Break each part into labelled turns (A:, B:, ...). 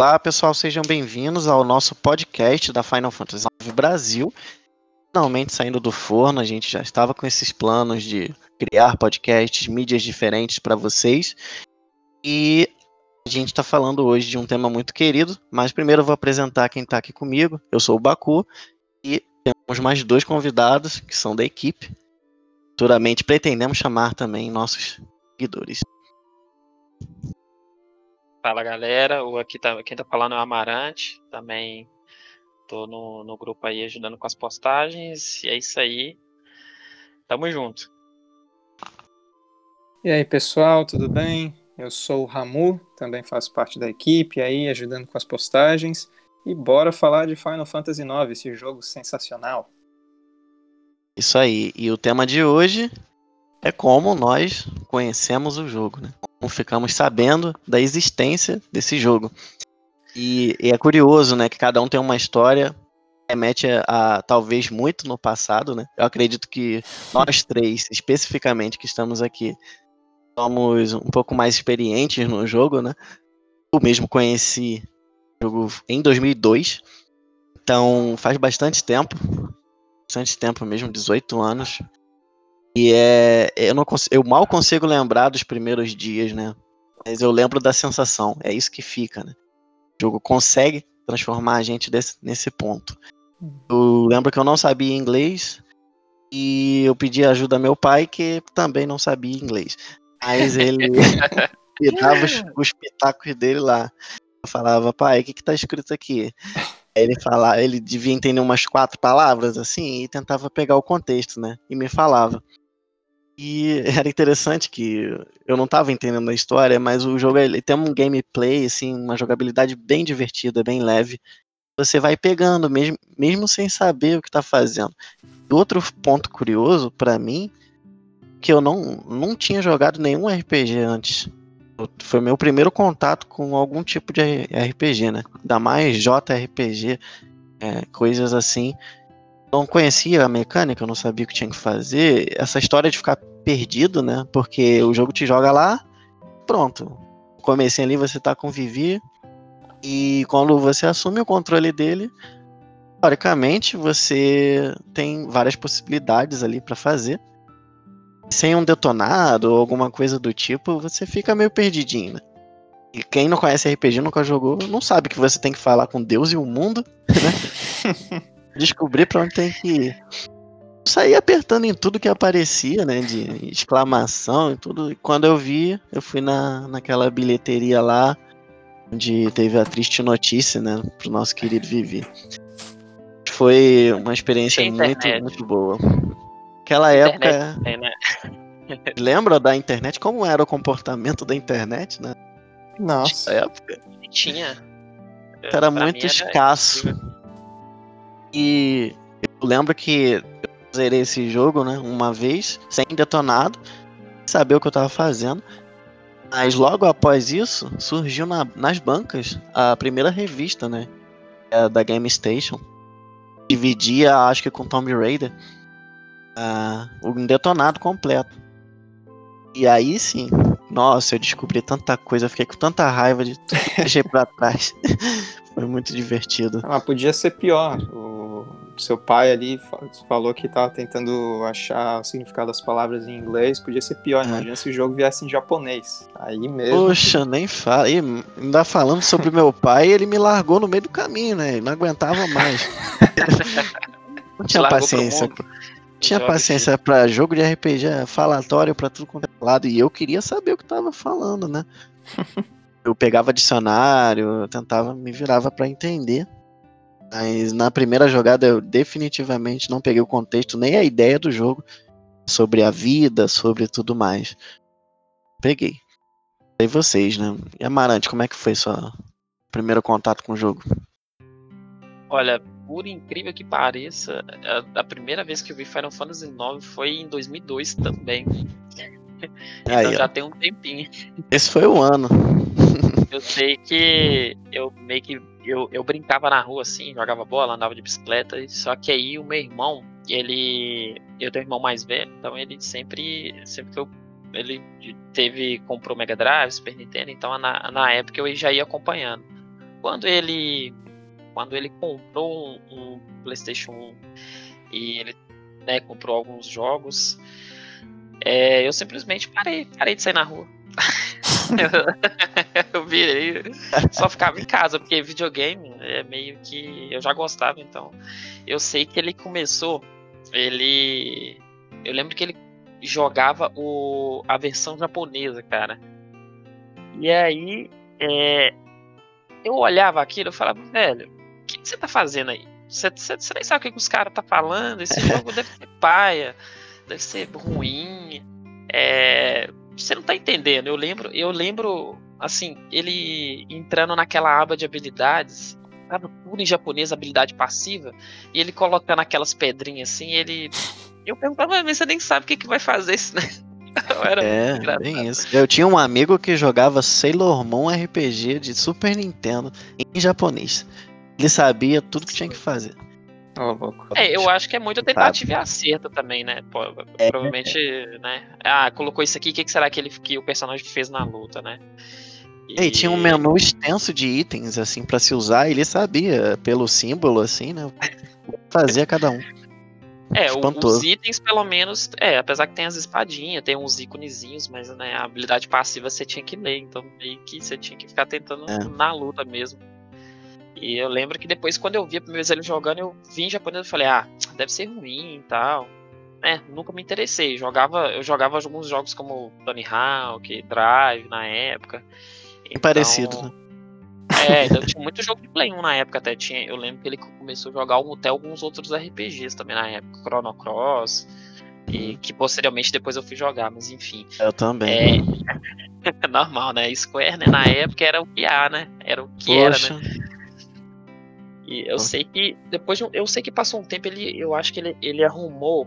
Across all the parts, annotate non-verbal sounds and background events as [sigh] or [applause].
A: Olá, pessoal, sejam bem-vindos ao nosso podcast da Final Fantasy IX Brasil. Finalmente saindo do forno, a gente já estava com esses planos de criar podcasts, mídias diferentes para vocês. E a gente está falando hoje de um tema muito querido, mas primeiro eu vou apresentar quem está aqui comigo. Eu sou o Baku e temos mais dois convidados que são da equipe. Futuramente pretendemos chamar também nossos seguidores.
B: Fala galera, o aqui tá, quem tá falando é o Amarante, também tô no, no grupo aí ajudando com as postagens, e é isso aí, tamo junto.
C: E aí pessoal, tudo bem? Eu sou o Ramu, também faço parte da equipe aí, ajudando com as postagens, e bora falar de Final Fantasy IX, esse jogo sensacional.
A: Isso aí, e o tema de hoje é como nós conhecemos o jogo, né? Como ficamos sabendo da existência desse jogo. E, e, é curioso, né, que cada um tem uma história remete a, a, talvez muito no passado, né? Eu acredito que nós três, especificamente que estamos aqui, somos um pouco mais experientes no jogo, né? Eu mesmo conheci o jogo em 2002, então faz bastante tempo, bastante tempo mesmo, 18 anos. E é. Eu, não eu mal consigo lembrar dos primeiros dias, né? Mas eu lembro da sensação. É isso que fica, né? O jogo consegue transformar a gente desse, nesse ponto. Eu lembro que eu não sabia inglês e eu pedi ajuda ao meu pai, que também não sabia inglês. Mas ele [laughs] me dava os, os pitacos dele lá. Eu falava, pai, o que, que tá escrito aqui? ele falava, ele devia entender umas quatro palavras assim e tentava pegar o contexto, né? E me falava. E [laughs] era interessante que eu não estava entendendo a história, mas o jogo ele tem um gameplay, assim, uma jogabilidade bem divertida, bem leve. Você vai pegando, mesmo, mesmo sem saber o que está fazendo. Outro ponto curioso para mim, que eu não, não tinha jogado nenhum RPG antes. Foi meu primeiro contato com algum tipo de RPG, né? Ainda mais JRPG, é, coisas assim não conhecia a mecânica, eu não sabia o que tinha que fazer. Essa história de ficar perdido, né? Porque o jogo te joga lá, pronto. Comecei ali, você tá com Vivi. E quando você assume o controle dele, teoricamente você tem várias possibilidades ali para fazer. Sem um detonado ou alguma coisa do tipo, você fica meio perdidinho, né? E quem não conhece RPG, nunca jogou, não sabe que você tem que falar com Deus e o mundo, né? [laughs] descobrir pra onde tem que ir. Saí apertando em tudo que aparecia, né? De exclamação e tudo. E quando eu vi, eu fui na, naquela bilheteria lá, onde teve a triste notícia, né? Pro nosso querido Vivi. Foi uma experiência muito, muito boa. Aquela época. Tem, né? [laughs] Lembra da internet? Como era o comportamento da internet, né?
C: Nossa.
B: época. Tinha.
A: Era muito era escasso. E eu lembro que eu zerei esse jogo, né, uma vez, sem detonado, saber o que eu tava fazendo. Mas logo após isso, surgiu na, nas bancas a primeira revista, né, é da Game Station. Dividia, acho que com Tomb Raider, uh, um detonado completo. E aí sim, nossa, eu descobri tanta coisa, fiquei com tanta raiva de [laughs] deixei pra trás. [laughs] Foi muito divertido.
C: Ah, podia ser pior. O seu pai ali falou que tava tentando achar o significado das palavras em inglês. Podia ser pior. É. Imagina se o jogo viesse em japonês. Aí mesmo.
A: Poxa, nem fala. E ainda falando sobre meu pai, ele me largou no meio do caminho, né? Ele não aguentava mais. [laughs] não tinha paciência. Tinha paciência para jogo de RPG, falatório para tudo quanto é lado. E eu queria saber o que tava falando, né? [laughs] eu pegava dicionário, eu tentava, me virava para entender. Mas na primeira jogada eu definitivamente não peguei o contexto, nem a ideia do jogo sobre a vida, sobre tudo mais. Peguei. E vocês, né? E Amarante, como é que foi seu primeiro contato com o jogo?
B: Olha, por incrível que pareça, a, primeira vez que eu vi Final Fantasy IX foi em 2002 também. [laughs] então Aí, já tem um tempinho.
A: Esse foi o ano.
B: Eu sei que eu meio que eu, eu brincava na rua assim, jogava bola, andava de bicicleta, só que aí o meu irmão, ele. Eu tenho um irmão mais velho, então ele sempre. Sempre que eu. Ele teve. comprou Mega Drive, Super Nintendo, então na, na época eu já ia acompanhando. quando ele quando ele comprou um, um PlayStation 1 e ele né, comprou alguns jogos, é, eu simplesmente parei, parei de sair na rua. [laughs] eu virei, só ficava em casa, porque videogame é meio que eu já gostava, então eu sei que ele começou, ele, eu lembro que ele jogava o, a versão japonesa, cara. E aí, é, eu olhava aquilo e falava, velho, o que, que, você tá fazendo aí? Você, você, você nem sabe o que, que os caras tá falando, esse [laughs] jogo deve ser paia, deve ser ruim. É, você não tá entendendo. Eu lembro, eu lembro, assim, ele entrando naquela aba de habilidades, tava tudo em japonês, habilidade passiva, e ele colocando aquelas pedrinhas assim, ele. Eu perguntava, mas você nem sabe o que, que vai fazer isso, né? [laughs]
A: Era é, bem isso. Eu tinha um amigo que jogava Sailor Moon RPG de Super Nintendo em japonês. Ele sabia tudo que tinha que fazer.
B: Oh, é, eu acho que é muito tentativa e acerto também, né? Pô, é, provavelmente, é. né? Ah, colocou isso aqui, o que, que será que, ele, que o personagem fez na luta, né?
A: E... e tinha um menu extenso de itens, assim, para se usar, e ele sabia, pelo símbolo, assim, né? Fazia cada um. [laughs]
B: É, Espantoso. os itens, pelo menos, é, apesar que tem as espadinhas, tem uns íconezinhos, mas né, a habilidade passiva você tinha que ler, então meio que você tinha que ficar tentando é. na luta mesmo. E eu lembro que depois, quando eu vi a primeira vez ele jogando, eu vi em japonês e falei, ah, deve ser ruim e tal. É, nunca me interessei. Jogava, eu jogava alguns jogos como Tony Hawk, Drive na época.
A: Então, parecido, né?
B: É, então, [laughs] tinha muito jogo de Play 1 na época até. Tinha, eu lembro que ele começou a jogar até alguns outros RPGs também na época, Chrono Cross. E que posteriormente depois eu fui jogar, mas enfim.
A: Eu também.
B: É, [laughs] normal, né? Square, né? Na época era o que há, né? Era o que Poxa. era, né? E eu sei que depois de, eu sei que passou um tempo ele eu acho que ele, ele arrumou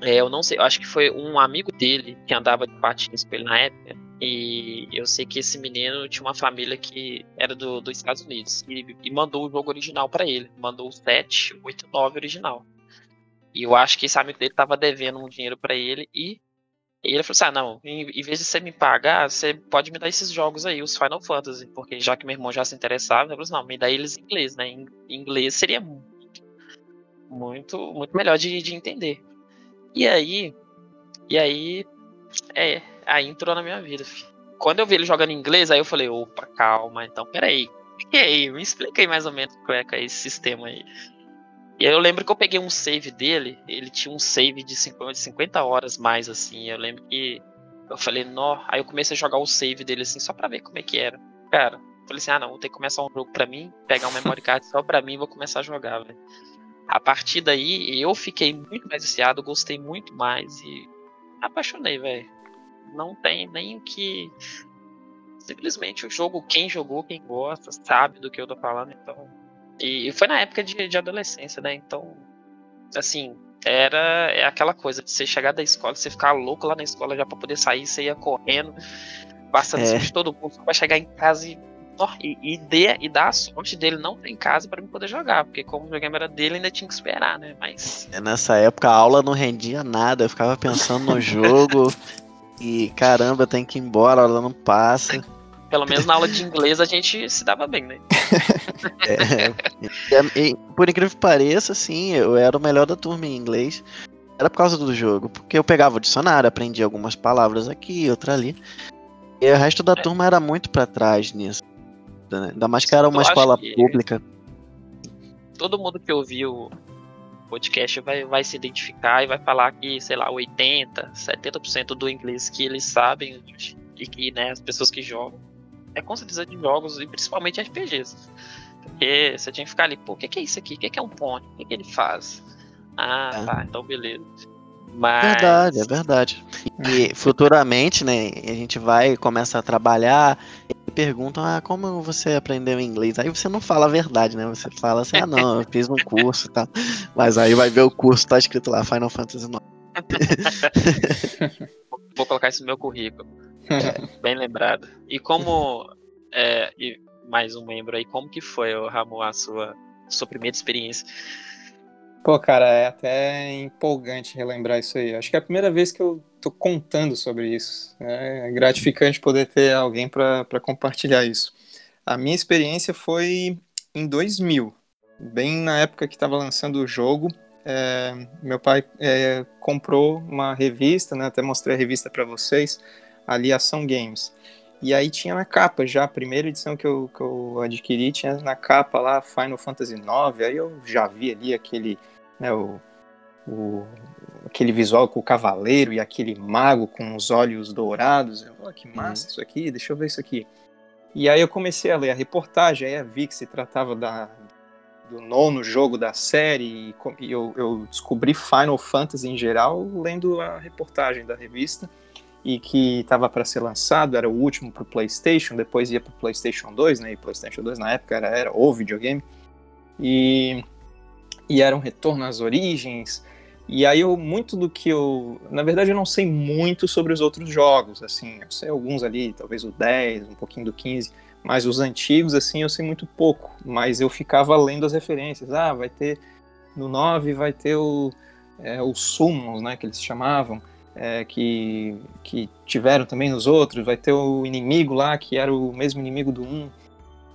B: é, eu não sei, eu acho que foi um amigo dele que andava de patins com ele na época. E eu sei que esse menino tinha uma família que era do, dos Estados Unidos e, e mandou o jogo original para ele. Mandou o 7, 8, 9 original. E eu acho que esse amigo dele tava devendo um dinheiro para ele e e ele falou assim: ah, não, em, em, vez de você me pagar, você pode me dar esses jogos aí, os Final Fantasy, porque já que meu irmão já se interessava, ele falou assim: não, me dá eles em inglês, né? Em, em inglês seria muito, muito, muito melhor de, de entender. E aí, e aí, é, aí entrou na minha vida, filho. Quando eu vi ele jogando em inglês, aí eu falei: opa, calma, então peraí. [laughs] E aí, me explica aí mais ou menos como é que é esse sistema aí. E aí eu lembro que eu peguei um save dele, ele tinha um save de 50 horas mais, assim. Eu lembro que eu falei, nó. Aí eu comecei a jogar o save dele, assim, só pra ver como é que era. Cara, falei assim, ah não, vou ter que começar um jogo pra mim, pegar um memory card só pra mim e vou começar a jogar, velho. A partir daí, eu fiquei muito mais viciado, gostei muito mais e apaixonei, velho. Não tem nem o que. Simplesmente o jogo, quem jogou, quem gosta, sabe do que eu tô falando, então e foi na época de, de adolescência, né? Então, assim, era é aquela coisa de você chegar da escola, você ficar louco lá na escola já para poder sair, você ia correndo, passando é. de todo mundo para chegar em casa e, e, e, dê, e dar a sorte dele não ter em casa para poder jogar, porque como o videogame era dele, ainda tinha que esperar, né? Mas.
A: É, nessa época a aula não rendia nada, eu ficava pensando no jogo [laughs] e caramba, tem que ir embora, a aula não passa.
B: Pelo menos na aula de inglês a gente se dava bem, né? [laughs]
A: é, e, por incrível que pareça, assim, eu era o melhor da turma em inglês. Era por causa do jogo, porque eu pegava o dicionário, aprendia algumas palavras aqui, outra ali. E o resto da é. turma era muito para trás nisso. Né? Ainda mais que era uma escola pública.
B: Todo mundo que ouviu o podcast vai, vai se identificar e vai falar que, sei lá, 80, 70% do inglês que eles sabem e que né, as pessoas que jogam é com certeza de jogos e principalmente RPGs. Porque você tinha que ficar ali, pô, o que, que é isso aqui? O que, que é um ponte? O que, que ele faz? Ah, é. tá, então beleza. Mas...
A: Verdade, é verdade. E futuramente, né, a gente vai, começa a trabalhar e perguntam, ah, como você aprendeu inglês? Aí você não fala a verdade, né? Você fala assim, ah não, eu fiz um curso e tal. Mas aí vai ver o curso, tá escrito lá, Final Fantasy IX. [laughs]
B: Vou colocar isso no meu currículo. Bem lembrado. E como. É, e mais um membro aí, como que foi, Ramon, a sua, sua primeira experiência?
C: Pô, cara, é até empolgante relembrar isso aí. Acho que é a primeira vez que eu tô contando sobre isso. É gratificante poder ter alguém para compartilhar isso. A minha experiência foi em 2000, bem na época que estava lançando o jogo. É, meu pai é, comprou uma revista, né, até mostrei a revista para vocês, ali Ação Games. E aí tinha na capa já, a primeira edição que eu, que eu adquiri, tinha na capa lá Final Fantasy IX, aí eu já vi ali aquele, né, o, o, aquele visual com o cavaleiro e aquele mago com os olhos dourados. Eu, oh, que massa uhum. isso aqui, deixa eu ver isso aqui. E aí eu comecei a ler a reportagem, aí vi que se tratava da, do nono jogo da série, e eu, eu descobri Final Fantasy em geral lendo a reportagem da revista, e que estava para ser lançado, era o último para o PlayStation, depois ia para o PlayStation 2, né? E PlayStation 2 na época era, era o videogame. E, e era um retorno às origens, e aí eu, muito do que eu. Na verdade, eu não sei muito sobre os outros jogos, assim. Eu sei alguns ali, talvez o 10, um pouquinho do 15. Mas os antigos, assim, eu sei muito pouco. Mas eu ficava lendo as referências. Ah, vai ter. No 9 vai ter o, é, os Summons, né? Que eles chamavam. É, que, que tiveram também nos outros. Vai ter o inimigo lá, que era o mesmo inimigo do 1.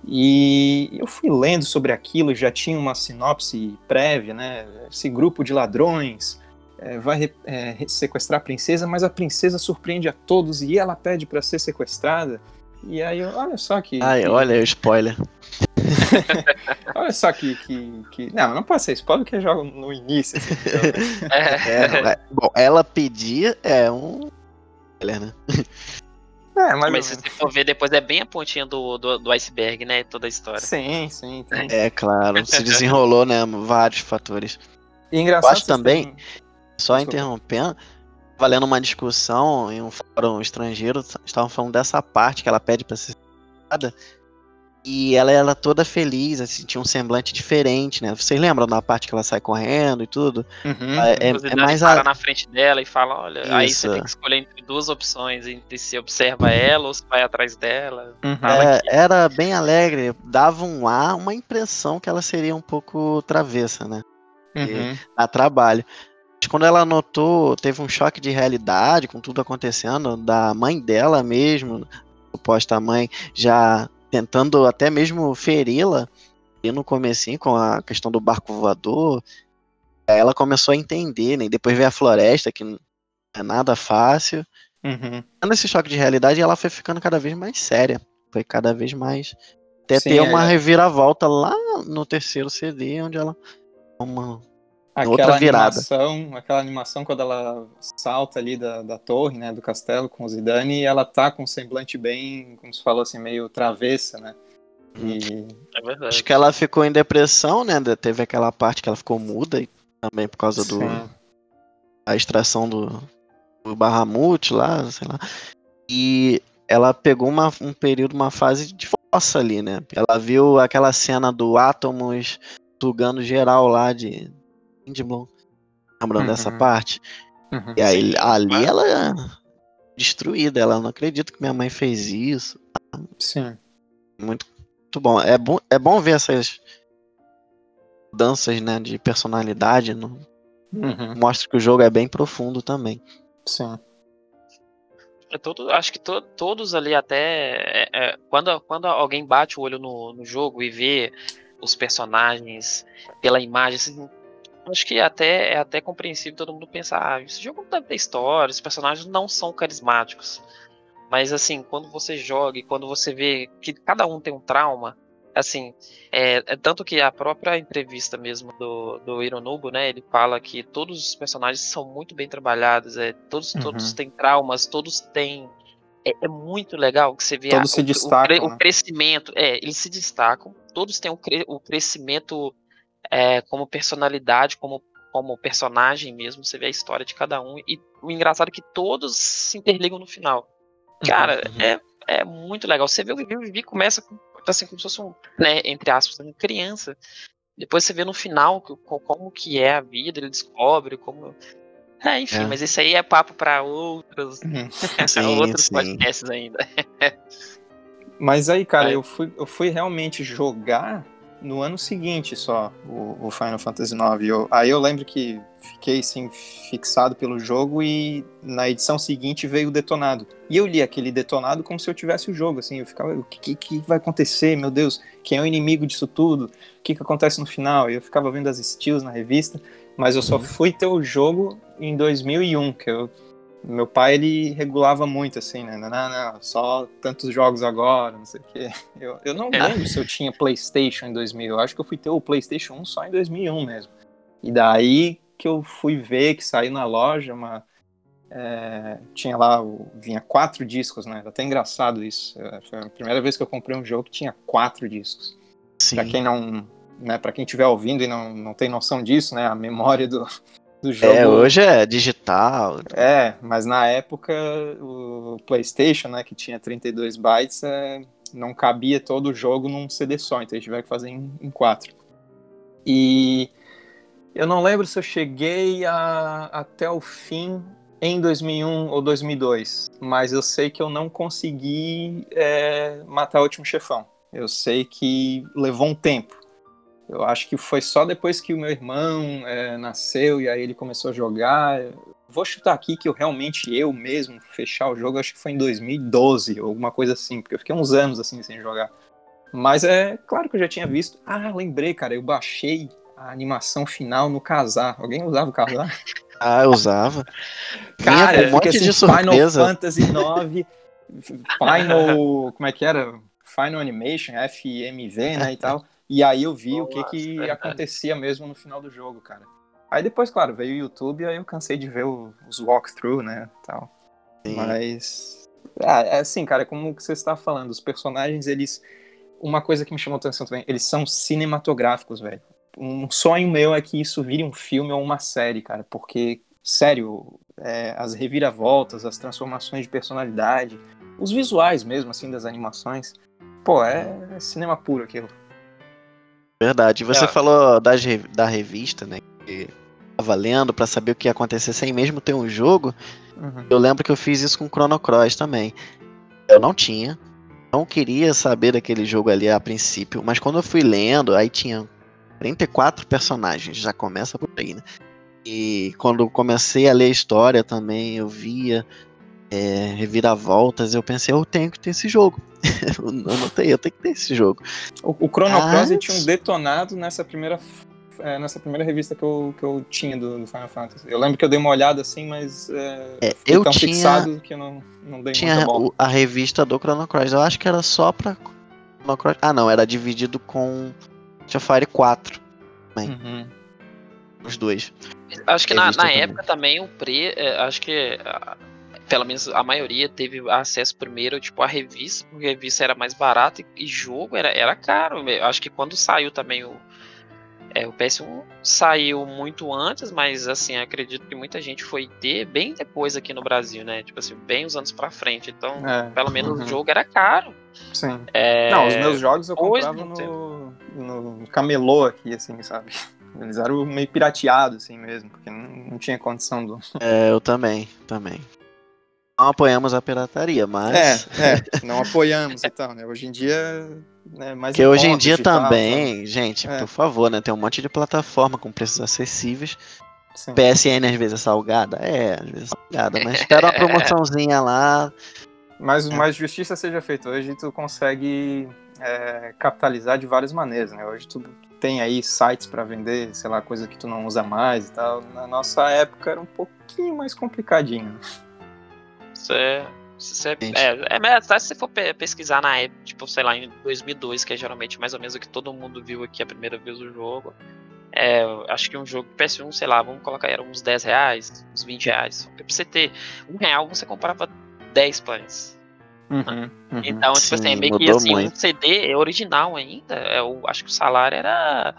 C: E eu fui lendo sobre aquilo, já tinha uma sinopse prévia, né? Esse grupo de ladrões é, vai é, sequestrar a princesa, mas a princesa surpreende a todos e ela pede para ser sequestrada. E aí, olha só que.
A: Ai,
C: que...
A: olha o spoiler. [laughs]
C: olha só que, que, que, Não, não pode ser spoiler porque joga no início. Assim,
A: então... é, é, bom, ela pedia é um. Né?
B: É, mas, mas se você for ver depois é bem a pontinha do, do, do iceberg, né? Toda a história.
C: Sim, sim.
A: Tem. É claro, se desenrolou, né? Vários fatores.
C: E engraçado. Eu
A: acho também, tem... só Desculpa. interrompendo, valendo uma discussão em um fórum estrangeiro, estavam falando dessa parte que ela pede pra ser e ela era toda feliz, assim, tinha um semblante diferente, né? Vocês lembram da parte que ela sai correndo e tudo?
B: Uhum. É, é, é mais a... na frente dela e fala, olha, Isso. aí você tem que escolher entre duas opções, entre se observa ela ou se vai atrás dela.
A: Uhum. É, era bem alegre, dava um ar, uma impressão que ela seria um pouco travessa, né? Uhum. A trabalho. Quando ela notou, teve um choque de realidade com tudo acontecendo, da mãe dela mesmo, suposta mãe, já tentando até mesmo feri-la e no comecinho com a questão do barco voador, ela começou a entender, né? E depois veio a floresta, que não é nada fácil. Uhum. Nesse choque de realidade, ela foi ficando cada vez mais séria. Foi cada vez mais. Até Sim, ter uma é... reviravolta lá no terceiro CD, onde ela. Uma,
C: aquela outra virada. Animação, aquela animação quando ela salta ali da, da torre, né, do castelo com o Zidane, e ela tá com um semblante bem, como se falou assim, meio travessa, né?
A: E... É verdade. Acho que ela ficou em depressão, né? Teve aquela parte que ela ficou muda e também por causa do a extração do, do Bahamut lá, sei lá. E ela pegou uma, um período, uma fase de força ali, né? Ela viu aquela cena do Átomos sugando geral lá de Windblown. Lembrando uhum. dessa parte? Uhum. E aí ali mas... ela é destruída. Ela não acredita que minha mãe fez isso.
C: Sim.
A: Muito, muito bom. É bom, é bom ver essas danças né, de personalidade. No... Uhum. Mostra que o jogo é bem profundo também.
C: Sim.
B: É todo, acho que to, todos ali até. É, é, quando, quando alguém bate o olho no, no jogo e vê os personagens pela imagem, assim, acho que até é até compreensível todo mundo pensar, ah, esse jogo não deve ter história, os personagens não são carismáticos. Mas assim, quando você joga e quando você vê que cada um tem um trauma, assim, é, é tanto que a própria entrevista mesmo do, do Hironobu, né, ele fala que todos os personagens são muito bem trabalhados, é, todos, uhum. todos têm traumas, todos têm é, é, muito legal que você vê
C: todos a, se o, destacam,
B: o, o, crescimento. É, eles se destacam, todos têm o, cre, o crescimento é, como personalidade, como, como personagem mesmo, você vê a história de cada um. E o engraçado é que todos se interligam no final. Cara, uhum. é, é muito legal. Você vê o Vivi, o Vivi começa com, assim, como se fosse um, né, entre aspas, uma criança. Depois você vê no final como que é a vida, ele descobre como. É, enfim, é. mas isso aí é papo para outros, uhum. [laughs] sim, outros sim. podcasts ainda. [laughs]
C: mas aí, cara, é. eu, fui, eu fui realmente jogar no ano seguinte só, o, o Final Fantasy IX. Eu, aí eu lembro que fiquei assim, fixado pelo jogo e na edição seguinte veio o detonado. E eu li aquele detonado como se eu tivesse o jogo, assim, eu ficava, o que, que vai acontecer, meu Deus, quem é o inimigo disso tudo? O que, que acontece no final? E eu ficava vendo as steals na revista, mas eu só uhum. fui ter o jogo em 2001, que eu meu pai ele regulava muito assim, né? Não, não, não, só tantos jogos agora, não sei o quê. Eu, eu não é. lembro se eu tinha PlayStation em 2000. Eu acho que eu fui ter o PlayStation 1 só em 2001 mesmo. E daí que eu fui ver que saiu na loja uma. É, tinha lá, vinha quatro discos, né? Era até engraçado isso. É, foi a primeira vez que eu comprei um jogo que tinha quatro discos. Sim. Pra quem não. Né, para quem estiver ouvindo e não, não tem noção disso, né, a memória do, do jogo.
A: É, hoje é digital.
C: É, mas na época o PlayStation, né, que tinha 32 bytes, é, não cabia todo o jogo num CD só, então a gente tiver que fazer em, em quatro. E eu não lembro se eu cheguei a, até o fim em 2001 ou 2002, mas eu sei que eu não consegui é, matar o último chefão. Eu sei que levou um tempo. Eu acho que foi só depois que o meu irmão é, nasceu e aí ele começou a jogar. Vou chutar aqui que eu realmente, eu mesmo, fechar o jogo, acho que foi em 2012, ou alguma coisa assim, porque eu fiquei uns anos assim sem jogar. Mas é claro que eu já tinha visto. Ah, lembrei, cara, eu baixei a animação final no casar. Alguém usava o casar? [laughs]
A: Ah, eu usava.
C: Cara, um monte assim, de Final Fantasy IX, Final. Como é que era? Final Animation, FMV, né? E tal. E aí eu vi Boa, o que, que acontecia mesmo no final do jogo, cara. Aí depois, claro, veio o YouTube, aí eu cansei de ver os walkthrough, né, tal. Sim. Mas... Ah, é assim, cara, como você está falando, os personagens, eles... Uma coisa que me chamou atenção também, eles são cinematográficos, velho. Um sonho meu é que isso vire um filme ou uma série, cara, porque, sério, é, as reviravoltas, as transformações de personalidade, os visuais mesmo, assim, das animações, pô, é, é cinema puro aquilo.
A: Verdade. Você é. falou das, da revista, né? Que tava lendo pra saber o que ia acontecer sem mesmo ter um jogo. Uhum. Eu lembro que eu fiz isso com Chrono Cross também. Eu não tinha. Não queria saber daquele jogo ali a princípio. Mas quando eu fui lendo, aí tinha 34 personagens. Já começa por aí, né? E quando comecei a ler a história também, eu via é, reviravoltas, eu pensei, eu tenho que ter esse jogo. [laughs] eu não tenho, eu tenho que ter esse jogo.
C: O, o Chrono Cross ah, tinha um detonado nessa primeira é, nessa primeira revista que eu, que eu tinha do, do, Final Fantasy. Eu lembro que eu dei uma olhada assim, mas é,
A: é, eu
C: tão
A: tinha,
C: fixado que eu não, não dei
A: tinha
C: muita bola.
A: a revista do Chrono Cross. Eu acho que era só pra Chrono Cross. Ah, não, era dividido com Fire 4 também. Uhum. Os dois.
B: Acho que na, na época também o pre. É, acho que pelo menos a maioria teve acesso primeiro, tipo, a revista, porque a revista era mais barata e, e jogo era, era caro. Eu acho que quando saiu também o, é, o PS1 saiu muito antes, mas assim, acredito que muita gente foi ter bem depois aqui no Brasil, né? Tipo assim, bem uns anos pra frente. Então, é, pelo menos uhum. o jogo era caro.
C: Sim. É... Não, os meus jogos eu comprava no, no camelô aqui, assim, sabe? [laughs] Eles eram meio pirateados, assim mesmo, porque não, não tinha condição do.
A: É, eu também, também não apoiamos a pirataria, mas.
C: É, é [laughs] não apoiamos e tal, né? Hoje em dia. Né, mais
A: que hoje em dia também, tal, gente, é. por favor, né? Tem um monte de plataforma com preços acessíveis. Sim. PSN às vezes é salgada? É, às vezes é salgada, mas espera uma promoçãozinha lá.
C: Mas, é. mais justiça seja feita. Hoje tu consegue é, capitalizar de várias maneiras, né? Hoje tu tem aí sites para vender, sei lá, coisa que tu não usa mais e tal. Na nossa época era um pouquinho mais complicadinho.
B: É. Isso é, é, é, até se você for pesquisar na época, tipo, sei lá, em 2002, que é geralmente mais ou menos o que todo mundo viu aqui a primeira vez o jogo. É, acho que um jogo PS1, sei lá, vamos colocar, era uns 10 reais, uns 20 reais. Pra você ter um real, você comprava 10 pães. Uhum, uhum. Então, tipo Sim, assim, é meio que assim, muito. um CD original ainda, eu é, acho que o salário era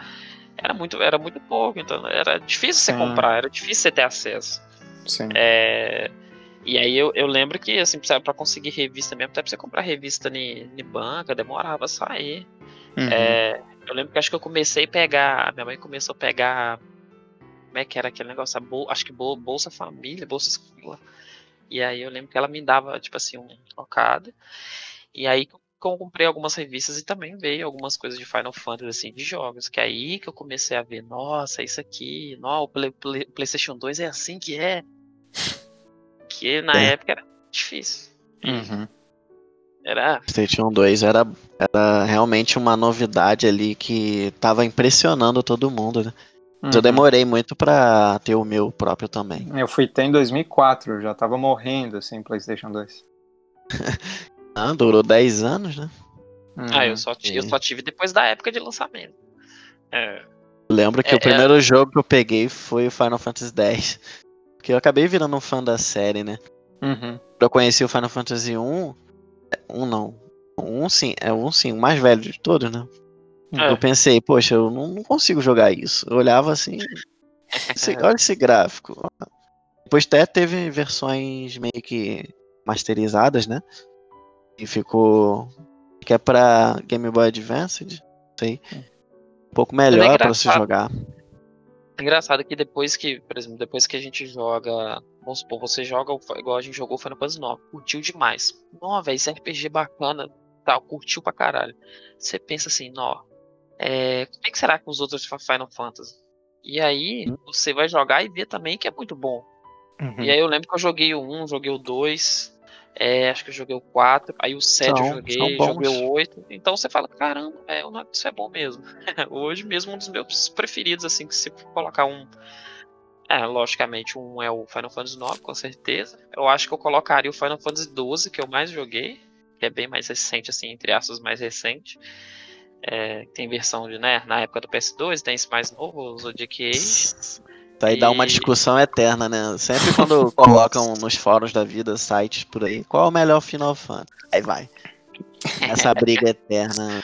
B: era muito, era muito pouco, então era difícil Sim. você comprar, era difícil você ter acesso.
C: Sim.
B: É, e aí eu, eu lembro que, assim, para conseguir revista mesmo, até pra você comprar revista em banca, demorava a sair. Uhum. É, eu lembro que acho que eu comecei a pegar. Minha mãe começou a pegar. Como é que era aquele negócio? Bol, acho que Bolsa Família, Bolsa Escola. E aí eu lembro que ela me dava, tipo assim, um trocado. E aí eu comprei algumas revistas e também veio algumas coisas de Final Fantasy, assim, de jogos. Que é aí que eu comecei a ver, nossa, isso aqui, não, o Play, Play, PlayStation 2 é assim que é. Que na é. época era difícil.
C: Uhum.
B: Era.
A: PlayStation 2 era, era realmente uma novidade ali que tava impressionando todo mundo, né? Uhum. Eu demorei muito pra ter o meu próprio também.
C: Eu fui ter em 2004, já tava morrendo assim, PlayStation 2. [laughs]
A: ah, durou 10 anos, né?
B: Uhum. Ah, eu só, eu só tive depois da época de lançamento.
A: É. lembro que é, o primeiro é... jogo que eu peguei foi o Final Fantasy X. Porque eu acabei virando um fã da série, né?
C: Uhum.
A: Eu conheci o Final Fantasy 1. Um não. Um sim, é um sim, o mais velho de todos, né? É. Eu pensei, poxa, eu não, não, consigo jogar isso. Eu olhava assim. esse, [laughs] olha esse gráfico. Depois até teve versões meio que masterizadas, né? E ficou. Que é pra Game Boy Advance, sei. Um pouco melhor é para se jogar.
B: Engraçado que depois que, por exemplo, depois que a gente joga. Vamos supor, você joga igual a gente jogou Final Fantasy 9, curtiu demais. Nossa, velho, esse RPG bacana, tal, curtiu pra caralho. Você pensa assim, nó, é, como é que será com os outros Final Fantasy? E aí hum. você vai jogar e ver também que é muito bom. Uhum. E aí eu lembro que eu joguei o 1, joguei o 2, é, acho que eu joguei o 4, aí o 7 são, eu joguei, joguei o 8. Então você fala, caramba, é, isso é bom mesmo. [laughs] Hoje mesmo um dos meus preferidos, assim, que se colocar um. É, logicamente, um é o Final Fantasy 9, com certeza. Eu acho que eu colocaria o Final Fantasy 12, que eu mais joguei, que é bem mais recente, assim, entre aspas, mais recente. É, tem versão de, né, na época do PS2, tem esse mais novo, o Zodiac Age. [laughs]
A: Tá aí e... dá uma discussão eterna, né? Sempre quando [laughs] colocam nos fóruns da vida, sites por aí, qual é o melhor Final Fantasy? Aí vai. Essa briga eterna,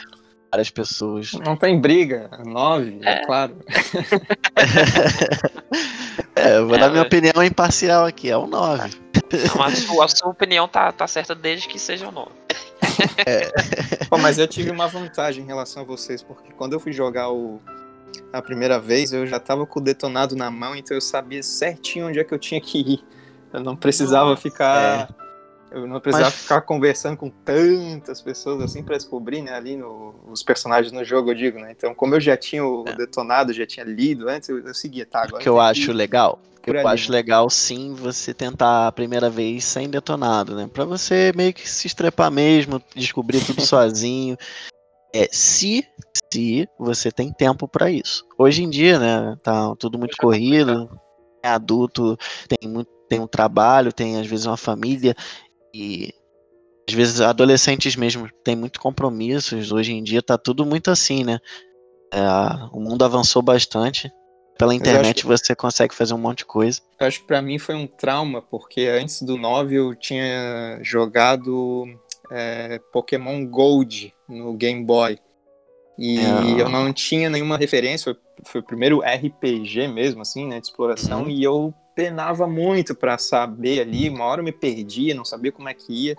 A: várias pessoas.
C: Não tem briga, nove, é, é claro. [laughs]
A: é, eu vou é, dar minha opinião imparcial aqui, é o nove.
B: Não, a, sua, a sua opinião tá, tá certa desde que seja o nove.
C: É. Pô, mas eu tive uma vantagem em relação a vocês, porque quando eu fui jogar o, a primeira vez, eu já tava com o detonado na mão, então eu sabia certinho onde é que eu tinha que ir. Eu não precisava ficar. É. Eu não precisava Mas... ficar conversando com tantas pessoas assim para descobrir, né, ali no, os personagens no jogo, eu digo, né? Então, como eu já tinha o é. detonado, já tinha lido antes, eu, eu seguia, tá? Agora
A: o que eu acho legal eu ali, acho né? legal sim você tentar a primeira vez sem detonado, né? Pra você meio que se estrepar mesmo, descobrir tudo [laughs] sozinho. É, se, se você tem tempo para isso. Hoje em dia, né, tá tudo muito corrido, é adulto, tem muito tem um trabalho, tem às vezes uma família e às vezes adolescentes mesmo têm muito compromissos. Hoje em dia tá tudo muito assim, né? É, o mundo avançou bastante pela internet que, você consegue fazer um monte de coisa.
C: Eu acho que para mim foi um trauma, porque antes do 9 eu tinha jogado é, Pokémon Gold no Game Boy. E é. eu não tinha nenhuma referência, foi, foi, o primeiro RPG mesmo, assim, né, de exploração, uhum. e eu penava muito para saber ali, uma hora eu me perdia, não sabia como é que ia.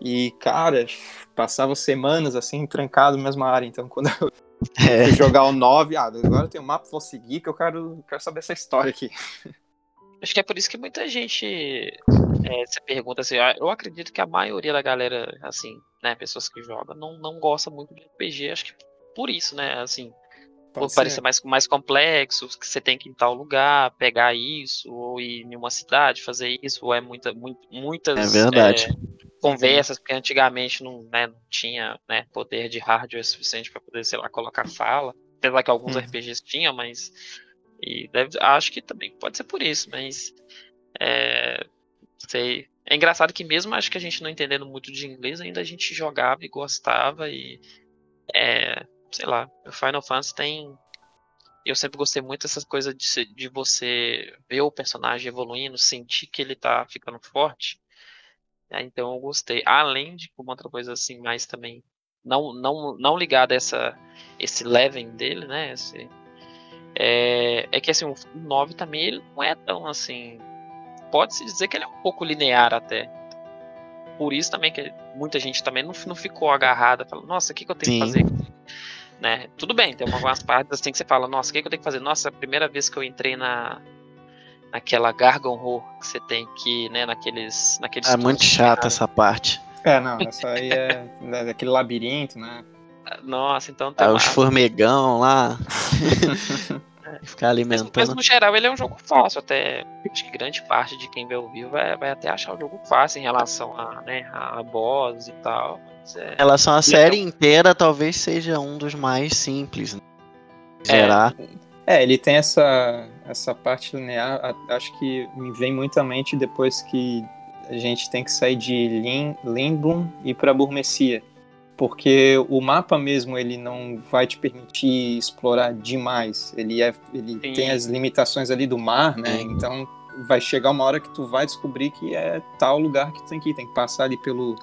C: E, cara, passava semanas assim, trancado na mesma área. Então, quando eu [laughs] é. fui jogar o 9, ah, agora tem um mapa, vou seguir, que eu quero, quero saber essa história aqui.
B: Acho que é por isso que muita gente é, se pergunta assim. Eu acredito que a maioria da galera, assim, né, pessoas que jogam, não, não gosta muito de RPG. Acho que por isso, né, assim, Pode por parecer mais, mais complexo, que você tem que ir em tal lugar, pegar isso, ou ir em uma cidade, fazer isso, ou é muita, muito, muitas.
A: É verdade.
B: É, conversas, porque antigamente não, né, não tinha né, poder de hardware suficiente para poder, sei lá, colocar fala. Apesar que alguns uhum. RPGs tinham, mas. E deve, acho que também pode ser por isso, mas. É, sei. É engraçado que mesmo acho que a gente não entendendo muito de inglês, ainda a gente jogava e gostava e. É, sei lá, o Final Fantasy tem. Eu sempre gostei muito dessas coisas de, de você ver o personagem evoluindo, sentir que ele tá ficando forte. É, então eu gostei. Além de uma outra coisa assim, mais também não não não ligada a essa esse leveling dele, né? Esse, é, é que assim, o 9 também ele não é tão assim. Pode-se dizer que ele é um pouco linear até. Por isso também que muita gente também não, não ficou agarrada, falando, nossa, o que, que eu tenho Sim. que fazer? Né? Tudo bem, tem algumas partes assim que você fala, nossa, o que, que eu tenho que fazer? Nossa, a primeira vez que eu entrei na, naquela Gargon Ho que você tem que, né, naqueles, naqueles
A: É muito chata essa parte.
C: É, não, essa aí é daquele labirinto, né? [laughs]
B: Nossa, então
A: Ah,
B: uma-
A: os formigão lá. [laughs] Ficar
B: Mas, mas
A: alimentando.
B: no geral ele é um jogo fácil, até acho que grande parte de quem vê o vivo vai, vai até achar o jogo fácil em relação a, né, a boss e tal. Mas é,
A: Em relação à
B: E
A: série
B: então-
A: inteira, talvez seja um dos mais simples. Né?
B: É.
A: Gerar.
C: É, ele tem essa, essa parte linear, acho que me vem muito à mente depois que a gente tem que sair de Lin, Lindblom e ir para Burmecia. Porque o mapa mesmo, ele não vai te permitir explorar demais. Ele, é, ele
B: Sim.
C: tem as limitações ali do mar, né?
A: Sim.
C: Então vai chegar uma hora que tu vai descobrir que é tal lugar que tu tem que ir. Tem que passar ali pelo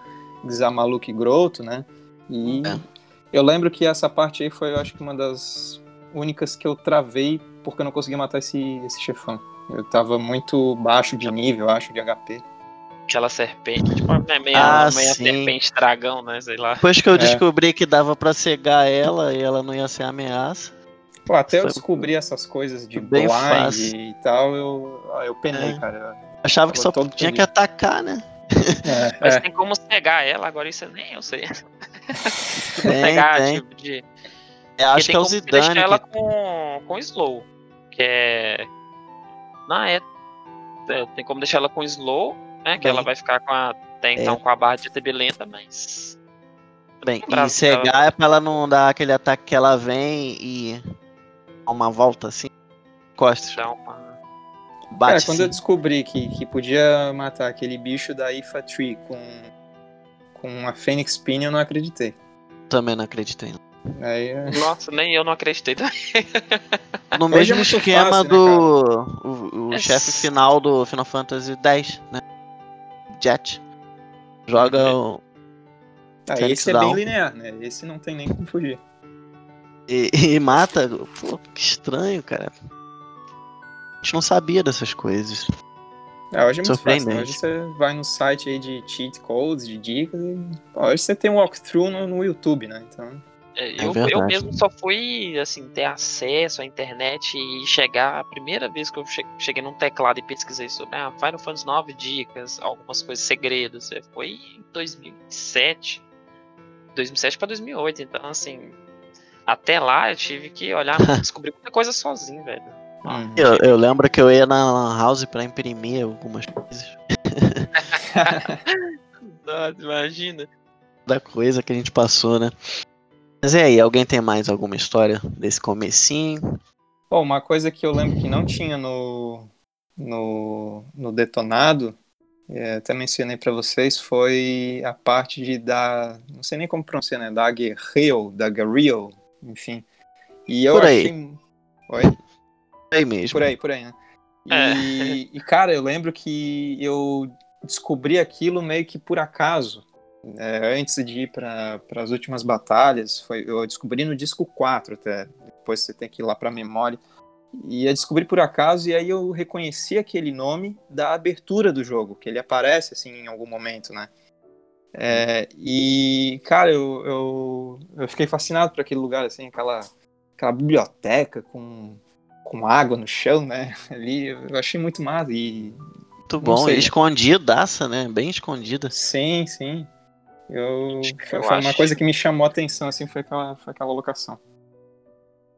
C: Xamaluk Groto, né? E
A: É.
C: eu lembro que essa parte aí foi, eu acho que uma das únicas que eu travei porque eu não conseguia matar esse, esse chefão. Eu tava muito baixo de nível, acho, de HP.
B: Aquela serpente, tipo, é meio,
A: Ah, sim.
B: serpente dragão, né? Sei lá.
A: Depois que eu
C: É.
A: descobri que dava pra cegar ela e ela não ia ser ameaça.
C: Pô, até eu
A: Foi
C: descobrir essas coisas de
A: bem
C: blind
A: fácil.
C: e tal, eu, eu penei,
A: É.
C: cara.
A: Achava que só tinha
C: perdido.
A: que atacar, né?
C: É, [laughs]
B: Mas
C: é.
B: tem como pegar ela, agora isso nem eu sei. [laughs]
A: Tem,
B: pegar,
A: tem.
B: tipo, de.
A: Eu acho que é o
B: tem como deixar
A: Zidane.
B: ela
A: Que...
B: com, com slow. Que é. Não, é. é, Tem como deixar ela com slow, né? Que
A: Bem.
B: ela vai ficar com a. Até então com a barra de TB lenta, mas.
A: Bem,
B: Pra-
A: e cegar é pra ela não dar aquele ataque que ela vem e. dar uma volta assim. Costas.
B: Dá uma.
A: Bate
C: Cara, quando eu descobri que, que podia matar aquele bicho da Ifa Tree com, com a Phoenix Pin, eu não acreditei.
A: Também não acreditei. não.
C: Aí, é-
B: Nossa, nem eu não acreditei.
A: No
C: é
A: mesmo
C: muito
A: esquema
C: fácil, né,
A: do. o o
B: É
A: chefe final do Final Fantasy X, né? Jet. Joga o.
C: Ah, esse é
A: Down.
C: bem linear, né? Esse não tem nem como fugir.
A: E, [laughs] e mata. Pô, que estranho, cara. A gente não sabia dessas coisas.
C: É, hoje é muito fácil. né? Hoje você vai no site aí de cheat codes, de dicas e. Pô, hoje você tem um walkthrough no, no YouTube, né? Então.
B: É,
A: É
B: eu,
A: verdade.
B: eu mesmo só fui assim ter acesso à internet e chegar a primeira vez que eu che- cheguei num teclado e pesquisei sobre ah, Final Fantasy 9 dicas, algumas coisas segredos, é, foi em 2007, 2007 para 2008, então assim, até lá eu tive que olhar, [laughs] descobrir muita coisa sozinho, velho.
C: hum.
A: Eu, eu lembro que eu ia na Lan House pra imprimir algumas coisas. [laughs]
B: Nossa, imagina.
A: Da coisa que a gente passou, né? Mas e aí, alguém tem mais alguma história desse comecinho?
C: Bom, uma coisa que eu lembro que não tinha no, no, no detonado, é, até mencionei pra vocês, foi a parte de da. Não sei nem como pronunciar, né? Da Guerrero, da Guerrero, enfim. E eu
A: Por aí.
C: achei. Oi?
A: Aí mesmo.
C: Por aí, por aí, né?
B: É.
C: E, e, cara, eu lembro que eu descobri aquilo meio que por acaso. É, antes de ir para as últimas batalhas, foi, eu descobri no disco 4 até. Depois você tem que ir lá para a memória. E eu descobri por acaso, e aí eu reconheci aquele nome da abertura do jogo, que ele aparece assim em algum momento, né? É, e, cara, eu, eu, eu fiquei fascinado por aquele lugar, assim, aquela, aquela biblioteca com, com água no chão, né? [laughs] Ali, eu achei muito massa. E
A: Muito bom. Escondidaça, né? Bem escondida.
C: sim, sim. Eu, foi,
B: eu
C: foi uma coisa que me chamou a atenção, assim, foi aquela, foi aquela locação.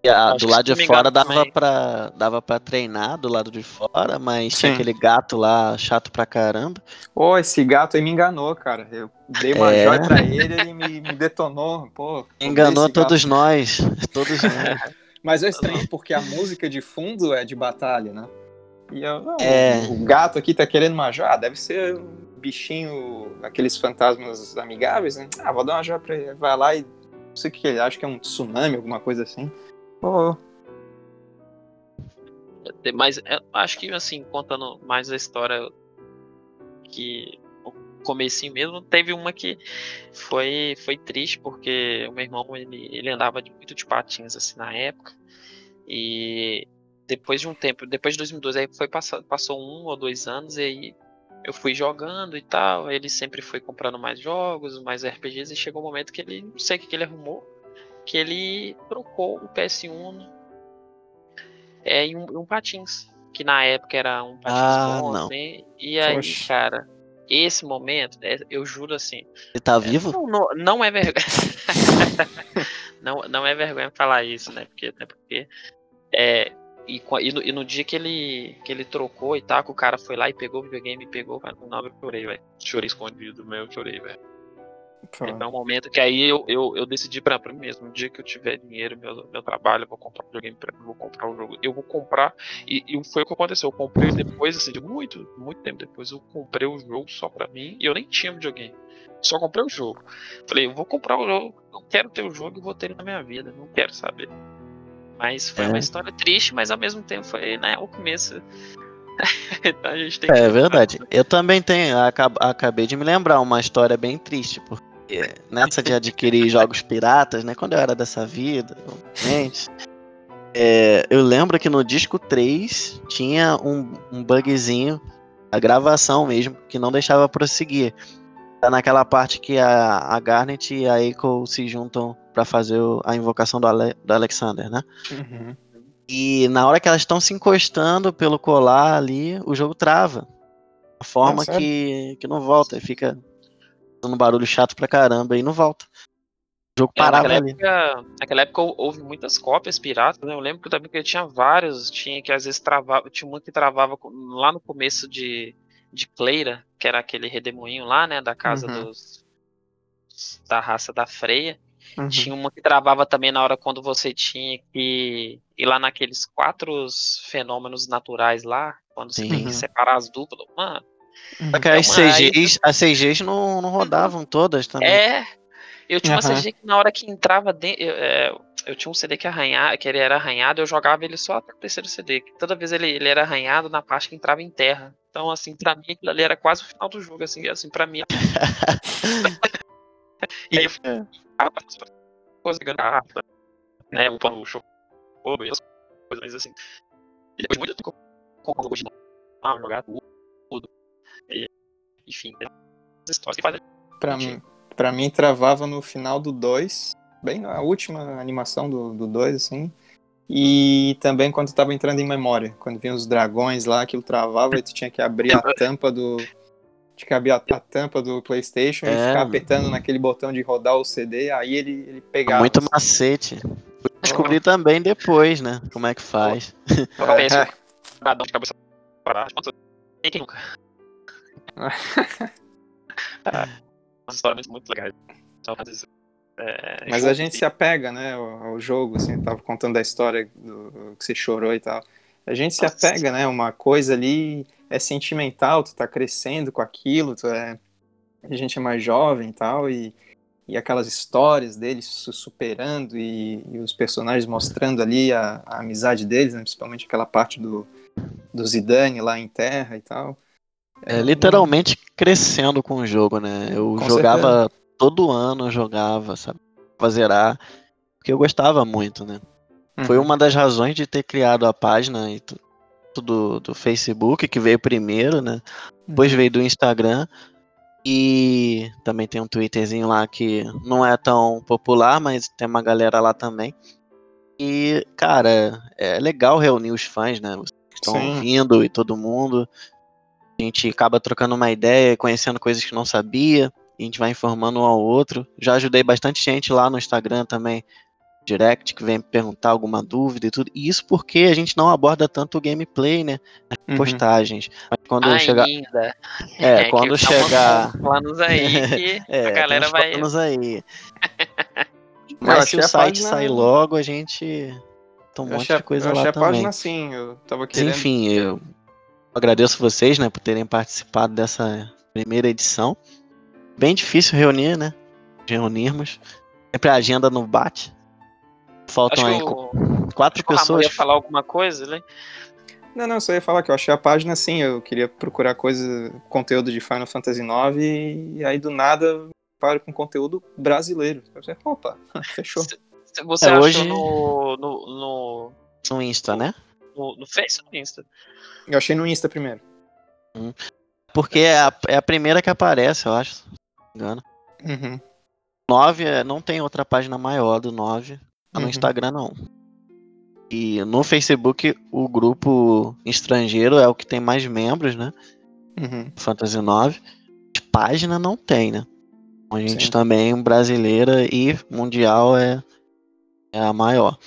A: E a- do lado de fora dava
B: também.
A: pra, dava pra treinar do lado de fora, mas tinha
C: Sim.
A: aquele gato lá chato pra caramba.
C: Pô, esse gato aí me enganou, cara. Eu dei uma
A: É.
C: joia pra ele, ele me, me detonou. Pô,
A: Enganou
C: esse gato.
A: todos nós. Todos nós. [laughs]
C: Mas eu estranhei porque a música de fundo é de batalha, né? E eu, não,
A: É.
C: o gato aqui tá querendo uma joia. Ah, deve ser bichinho, aqueles fantasmas amigáveis, né? Ah, vou dar uma joia pra ele. Vai lá e não sei o que ele acha que é um tsunami, alguma coisa assim. Pô,
B: Mas eu acho que, assim, contando mais a história que comecinho mesmo, teve uma que foi, foi triste, porque o meu irmão, ele, ele andava de- muito de patins, assim, na época, e depois de um tempo, depois de 2012, aí foi passar, passou um ou dois anos, e aí eu fui jogando e tal, ele sempre foi comprando mais jogos, mais RPGs, e chegou um momento que ele, não sei o que, ele arrumou, que ele trocou o PS1 é, em um, em um patins. Que na época era um patins
A: Ah,
B: bom,
A: não.
B: assim. E aí,
C: Poxa.
B: cara, esse momento, é, eu juro assim.
A: Ele tá vivo?
B: Não, não, não é vergonha. [laughs] não, não é vergonha falar isso, né? Porque, até porque. É, e, e, no, e, no, dia que ele, que ele trocou e tal, que o cara foi lá e pegou o videogame e pegou, cara, não, eu chorei, velho. Chorei escondido, meu, eu chorei, velho. É um momento que aí eu, eu, eu decidi pra, pra mim mesmo, no dia que eu tiver dinheiro, meu, meu trabalho, eu vou comprar um videogame pra mim, vou comprar o jogo. Eu vou comprar, e, e, foi o que aconteceu, eu comprei depois, assim, de muito, muito tempo depois, eu comprei o jogo só pra mim, e eu nem tinha videogame. Só comprei o jogo. Falei, eu vou comprar o jogo, não quero ter o jogo e vou ter ele na minha vida, não quero saber. Mas foi é. uma história triste, mas ao mesmo tempo foi, né, o começo [laughs]
A: então é verdade. Eu também tenho. Acabei de me lembrar uma história bem triste, porque nessa de adquirir [laughs] jogos piratas, né? Quando eu era dessa vida, gente. É, eu lembro que no disco 3 tinha um, um bugzinho, a gravação mesmo, que não deixava prosseguir. Tá naquela parte que a, a Garnet e a Echo se juntam para fazer o, a invocação do, Ale, do Alexander, né? Uhum. E na hora que elas estão se encostando pelo colar ali, o jogo trava. A forma é, que, que não volta, fica fazendo barulho chato pra caramba e não volta. O jogo é, parava
B: naquela
A: ali.
B: Época, naquela época houve muitas cópias piratas, né? Eu lembro que também que tinha vários, tinha que às vezes travava, tinha uma que travava lá no começo de, de Cleira, que era aquele redemoinho lá, né? Da casa uhum. dos. da raça da Freia. Uhum. Tinha uma que travava também na hora quando você tinha que ir lá naqueles quatro fenômenos naturais lá, quando você Sim. tem que separar as duplas. Mano,
A: só que as CGs, as CGs não, não rodavam todas também.
B: É. Eu tinha uma CG que na hora que entrava dentro. Eu, é, eu, tinha um CD que arranhava, que ele era arranhado, eu jogava ele só até o terceiro CD. Que toda vez ele, ele era arranhado na parte que entrava em terra. Então, assim, pra mim aquilo ali era quase o final do jogo, assim, assim, pra mim. [laughs] e aí eu fui. Coisa garrafa, né? O pano show e as coisas assim. E depois de muito tempo com o de jogar tudo enfim,
C: histórias que fazem. Pra mim, pra mim, travava no final do 2, bem na última animação do 2, assim. E também quando tava entrando em memória, quando vinha os dragões lá, aquilo travava e tu tinha que abrir a [laughs] tampa do. Tinha que abrir a, a tampa do Playstation é. e ficar apertando naquele botão de rodar o CD, aí ele, ele pegava.
A: Muito assim. macete. Descobri oh. também depois, né? Como é que faz. Oh. É. de cabeça parada.
B: nunca? [laughs] ah, umas histórias muito legais. Então,
C: é, Mas a gente se apega, né, ao, ao jogo, assim, eu tava contando a história do que você chorou e tal. A gente se apega, né, uma coisa ali é sentimental, tu tá crescendo com aquilo, tu é... a gente é mais jovem e tal, e, e aquelas histórias deles se superando e, e os personagens mostrando ali a, a amizade deles, né, principalmente aquela parte do, do Zidane lá em terra e tal.
A: É, literalmente crescendo com o jogo, né? Eu com jogava certeza. todo ano, eu jogava, sabe? Pra zerar, porque eu gostava muito, né? Uhum. Foi uma das razões de ter criado a página do, do Facebook, que veio primeiro, né? Depois uhum. veio do Instagram. E também tem um Twitterzinho lá que não é tão popular, mas tem uma galera lá também. E, cara, é legal reunir os fãs, né? Os que estão ouvindo e todo mundo. A gente acaba trocando uma ideia, conhecendo coisas que não sabia, e a gente vai informando um ao outro. Já ajudei bastante gente lá no Instagram também, direct, que vem perguntar alguma dúvida e tudo. E isso porque a gente não aborda tanto o gameplay, né? As uhum. postagens. Mas quando
B: Ainda.
A: chegar. [laughs] É, é quando chegar.
B: Planos aí [laughs] que é, a galera vai.
A: Planos aí. [laughs] Mas se o site página... sair logo, a gente. Tem um eu monte achei, de coisa eu lá também. a página
C: sim, eu tava querendo.
A: Enfim, eu agradeço vocês, né, por terem participado dessa primeira edição. Bem difícil reunir, né? Reunirmos. Sempre a agenda não bate. Faltam aí o... quatro pessoas.
B: ia falar alguma coisa, né?
C: Não, não, só ia falar que eu achei a página assim, eu queria procurar coisa, conteúdo de Final Fantasy IX e aí do nada paro com conteúdo brasileiro. Eu pensei, opa, [laughs] fechou.
B: Você é, achou hoje... no, no, no,
A: no Insta, né?
B: No, no Face ou no Insta?
C: Eu achei no Insta primeiro.
A: Hum. Porque é a, é a primeira que aparece, eu acho. Se não me engano.
C: Uhum.
A: 9 é, não tem outra página maior do 9. No uhum. Instagram não. E no Facebook o grupo estrangeiro é o que tem mais membros, né?
C: Uhum.
A: Fantasy 9. página não tem, né? A gente
C: Sim.
A: também, brasileira e mundial, é, é a maior.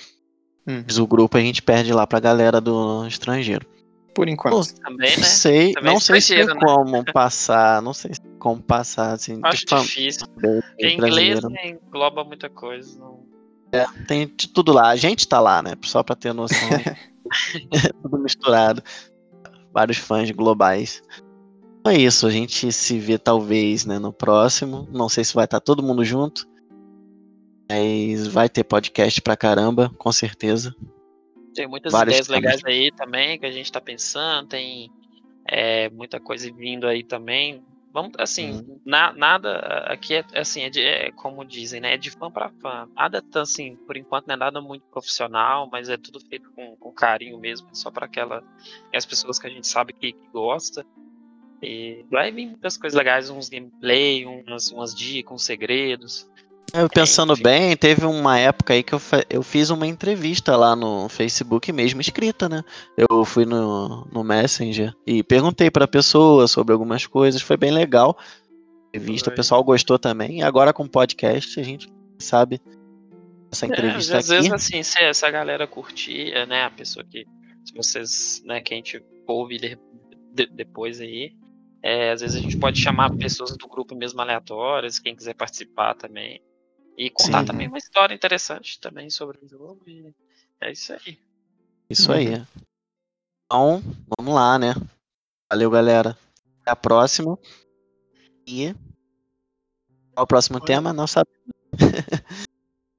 C: Uhum.
A: Mas o grupo a gente perde lá pra galera do estrangeiro.
C: Por enquanto.
B: Também,
A: Não
B: né?
A: sei,
B: Também
A: não sei se
B: né?
A: como passar, não sei como passar, assim,
B: Acho
A: fam-
B: difícil. Porque inglês né, engloba muita coisa. Não...
A: Tem de tudo lá. A gente tá lá, né? Só pra ter noção. [laughs] [laughs] tudo misturado. Vários fãs globais. Então É isso, a gente se vê talvez né, no próximo. Não sei se vai estar todo mundo junto. Mas vai ter podcast pra caramba, com certeza.
B: Tem muitas
A: Vários
B: ideias legais aí também que a gente tá pensando. Tem é, muita coisa vindo aí também. Vamos, assim,
A: Uhum.
B: na- nada aqui é assim, é, de- é como dizem, né? É de fã pra fã. Nada tão assim, por enquanto não é nada muito profissional, mas é tudo feito com, com carinho mesmo, só para aquela as pessoas que a gente sabe que, que gosta. E vai vir muitas coisas legais, uns gameplay, umas, umas dicas, uns segredos.
A: Eu pensando bem, teve uma época aí que eu, eu fiz uma entrevista lá no Facebook mesmo, escrita, né? Eu fui no, no Messenger e perguntei pra pessoa sobre algumas coisas, foi bem legal. Entrevista, o pessoal gostou também. E agora com podcast, a gente sabe essa
B: É,
A: entrevista
B: às vezes,
A: aqui.
B: assim, se essa galera curtir, é, né, a pessoa que, se vocês, né, que a gente ouve de- de- depois aí, é, às vezes a gente pode chamar pessoas do grupo mesmo aleatórias, quem quiser participar também, e contar
A: Sim.
B: também uma história interessante também sobre o jogo, e é isso aí.
A: Isso aí. Então, vamos lá, né? Valeu, galera. Até a próxima. E qual o próximo tema? Não sabe. [laughs]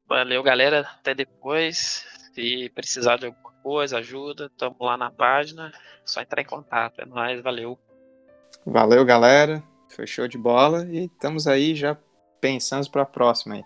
B: Valeu, galera, até depois, se precisar de alguma coisa, ajuda, tamo lá na página, só entrar em contato, é nóis, valeu.
C: Valeu, galera. Foi show de bola e estamos aí já pensando para a próxima aí.